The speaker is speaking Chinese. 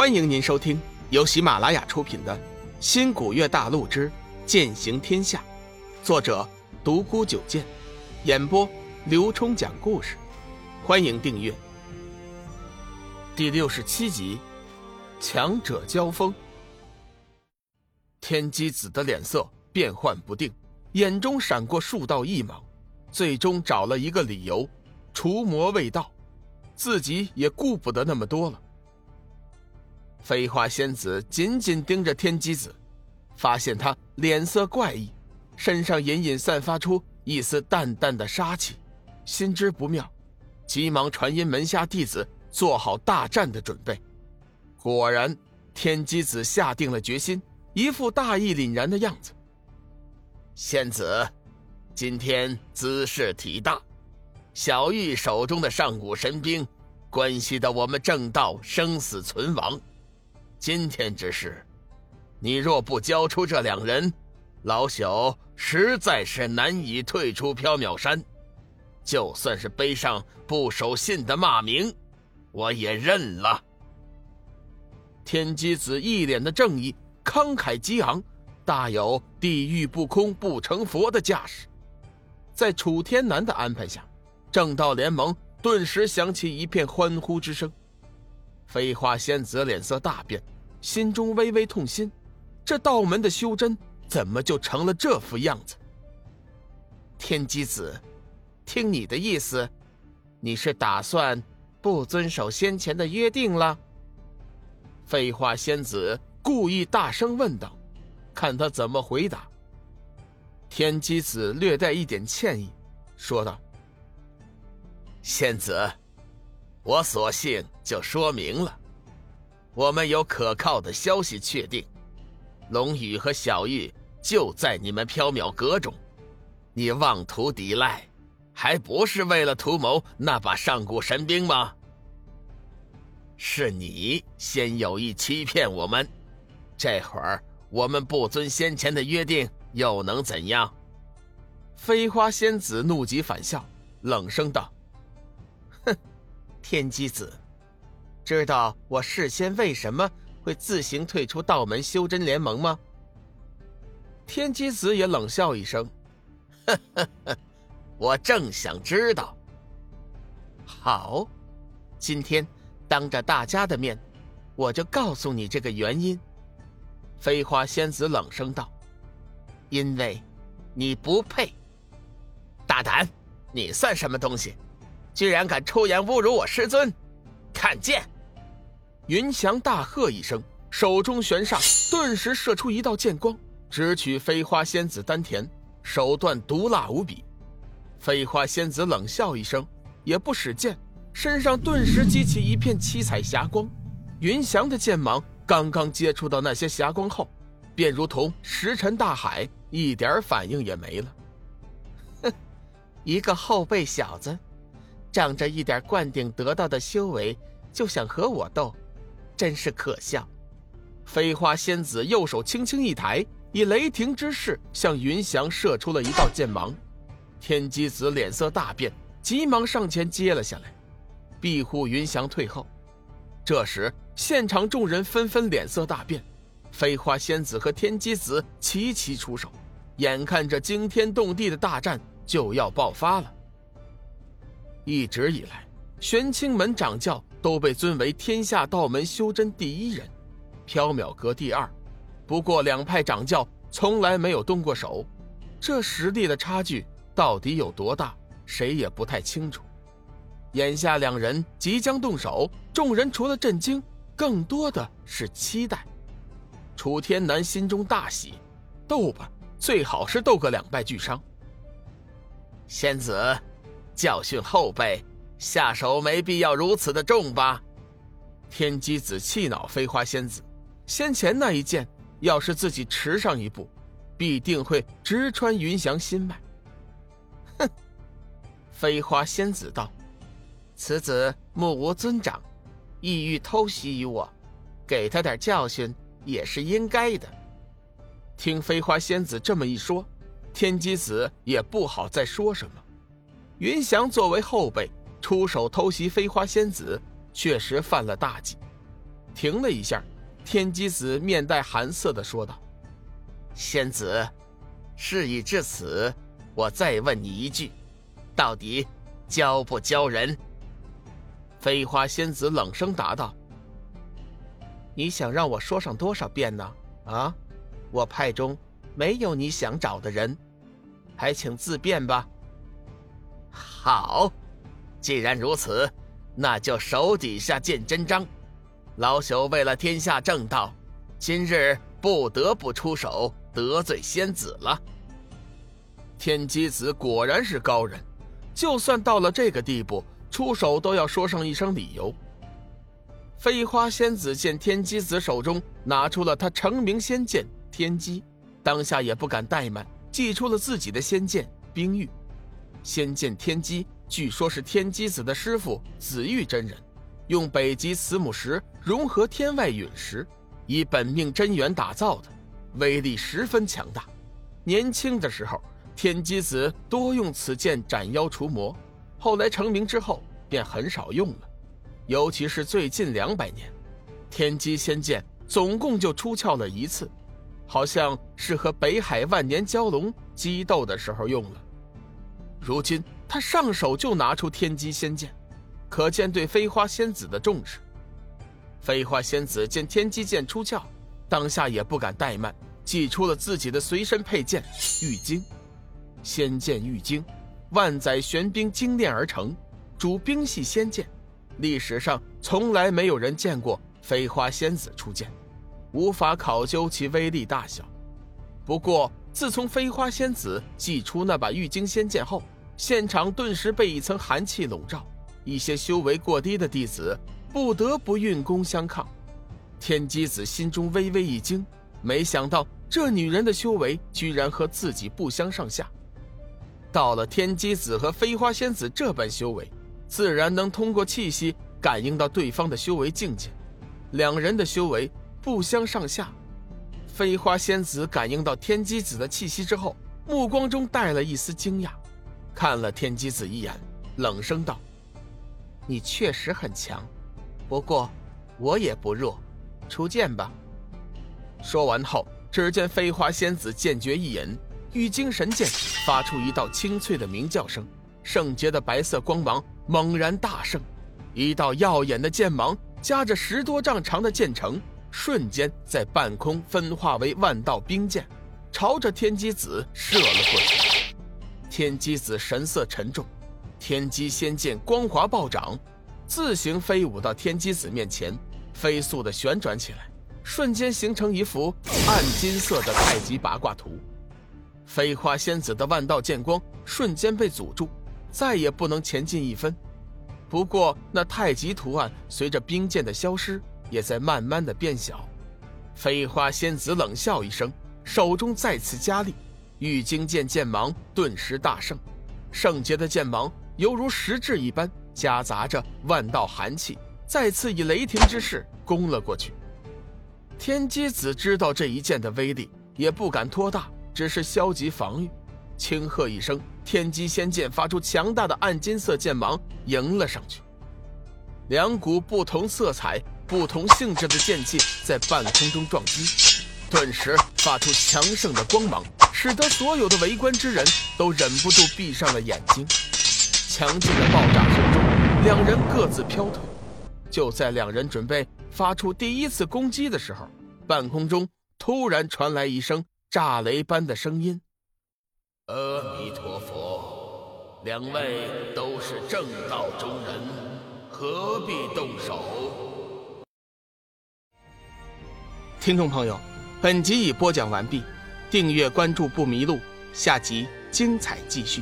欢迎您收听由喜马拉雅出品的《新古月大陆之剑行天下》，作者独孤九剑，演播刘冲讲故事。欢迎订阅。第六十七集，强者交锋。天机子的脸色变幻不定，眼中闪过数道异芒，最终找了一个理由：除魔未到，自己也顾不得那么多了。飞花仙子紧紧盯着天机子，发现他脸色怪异，身上隐隐散发出一丝淡淡的杀气，心知不妙，急忙传音门下弟子做好大战的准备。果然，天机子下定了决心，一副大义凛然的样子。仙子，今天姿势体大，小玉手中的上古神兵，关系到我们正道生死存亡。今天之事，你若不交出这两人，老朽实在是难以退出缥缈山。就算是背上不守信的骂名，我也认了。天机子一脸的正义，慷慨激昂，大有地狱不空不成佛的架势。在楚天南的安排下，正道联盟顿时响起一片欢呼之声。飞花仙子脸色大变，心中微微痛心：这道门的修真怎么就成了这副样子？天机子，听你的意思，你是打算不遵守先前的约定了？飞花仙子故意大声问道，看他怎么回答。天机子略带一点歉意，说道：“仙子。”我索性就说明了，我们有可靠的消息确定，龙宇和小玉就在你们缥缈阁中，你妄图抵赖，还不是为了图谋那把上古神兵吗？是你先有意欺骗我们，这会儿我们不遵先前的约定，又能怎样？飞花仙子怒极反笑，冷声道。天机子，知道我事先为什么会自行退出道门修真联盟吗？天机子也冷笑一声：“，我正想知道。”好，今天当着大家的面，我就告诉你这个原因。”飞花仙子冷声道：“因为，你不配。大胆，你算什么东西？”居然敢出言侮辱我师尊！看剑！云翔大喝一声，手中玄煞顿时射出一道剑光，直取飞花仙子丹田，手段毒辣无比。飞花仙子冷笑一声，也不使剑，身上顿时激起一片七彩霞光。云翔的剑芒刚刚接触到那些霞光后，便如同石沉大海，一点反应也没了。哼，一个后辈小子！仗着一点灌顶得到的修为，就想和我斗，真是可笑！飞花仙子右手轻轻一抬，以雷霆之势向云翔射出了一道剑芒。天机子脸色大变，急忙上前接了下来，庇护云翔退后。这时，现场众人纷纷脸色大变，飞花仙子和天机子齐齐出手，眼看着惊天动地的大战就要爆发了。一直以来，玄清门掌教都被尊为天下道门修真第一人，缥缈阁第二。不过两派掌教从来没有动过手，这实力的差距到底有多大，谁也不太清楚。眼下两人即将动手，众人除了震惊，更多的是期待。楚天南心中大喜，斗吧，最好是斗个两败俱伤。仙子。教训后辈，下手没必要如此的重吧？天机子气恼飞花仙子，先前那一剑，要是自己迟上一步，必定会直穿云翔心脉。哼！飞花仙子道：“此子目无尊长，意欲偷袭于我，给他点教训也是应该的。”听飞花仙子这么一说，天机子也不好再说什么。云翔作为后辈出手偷袭飞花仙子，确实犯了大忌。停了一下，天机子面带寒色的说道：“仙子，事已至此，我再问你一句，到底教不教人？”飞花仙子冷声答道：“你想让我说上多少遍呢？啊，我派中没有你想找的人，还请自便吧。”好，既然如此，那就手底下见真章。老朽为了天下正道，今日不得不出手得罪仙子了。天机子果然是高人，就算到了这个地步，出手都要说上一声理由。飞花仙子见天机子手中拿出了他成名仙剑天机，当下也不敢怠慢，祭出了自己的仙剑冰玉。仙剑天机，据说是天机子的师傅紫玉真人，用北极慈母石融合天外陨石，以本命真元打造的，威力十分强大。年轻的时候，天机子多用此剑斩妖除魔，后来成名之后便很少用了。尤其是最近两百年，天机仙剑总共就出鞘了一次，好像是和北海万年蛟龙激斗的时候用了。如今他上手就拿出天机仙剑，可见对飞花仙子的重视。飞花仙子见天机剑出鞘，当下也不敢怠慢，祭出了自己的随身佩剑玉晶。仙剑玉晶，万载玄冰精炼而成，主冰系仙剑。历史上从来没有人见过飞花仙子出剑，无法考究其威力大小。不过。自从飞花仙子祭出那把玉晶仙剑后，现场顿时被一层寒气笼罩，一些修为过低的弟子不得不运功相抗。天机子心中微微一惊，没想到这女人的修为居然和自己不相上下。到了天机子和飞花仙子这般修为，自然能通过气息感应到对方的修为境界，两人的修为不相上下。飞花仙子感应到天机子的气息之后，目光中带了一丝惊讶，看了天机子一眼，冷声道：“你确实很强，不过我也不弱，出剑吧。”说完后，只见飞花仙子剑诀一引，玉晶神剑发出一道清脆的鸣叫声，圣洁的白色光芒猛然大盛，一道耀眼的剑芒夹着十多丈长的剑城。瞬间在半空分化为万道冰剑，朝着天机子射了过去。天机子神色沉重，天机仙剑光华暴涨，自行飞舞到天机子面前，飞速的旋转起来，瞬间形成一幅暗金色的太极八卦图。飞花仙子的万道剑光瞬间被阻住，再也不能前进一分。不过那太极图案随着冰剑的消失。也在慢慢的变小，飞花仙子冷笑一声，手中再次加力，玉晶剑剑芒顿时大盛，圣洁的剑芒犹如实质一般，夹杂着万道寒气，再次以雷霆之势攻了过去。天机子知道这一剑的威力，也不敢托大，只是消极防御，轻喝一声，天机仙剑发出强大的暗金色剑芒迎了上去，两股不同色彩。不同性质的剑气在半空中撞击，顿时发出强盛的光芒，使得所有的围观之人都忍不住闭上了眼睛。强劲的爆炸声中，两人各自飘退。就在两人准备发出第一次攻击的时候，半空中突然传来一声炸雷般的声音：“阿弥陀佛，两位都是正道中人，何必动手？”听众朋友，本集已播讲完毕，订阅关注不迷路，下集精彩继续。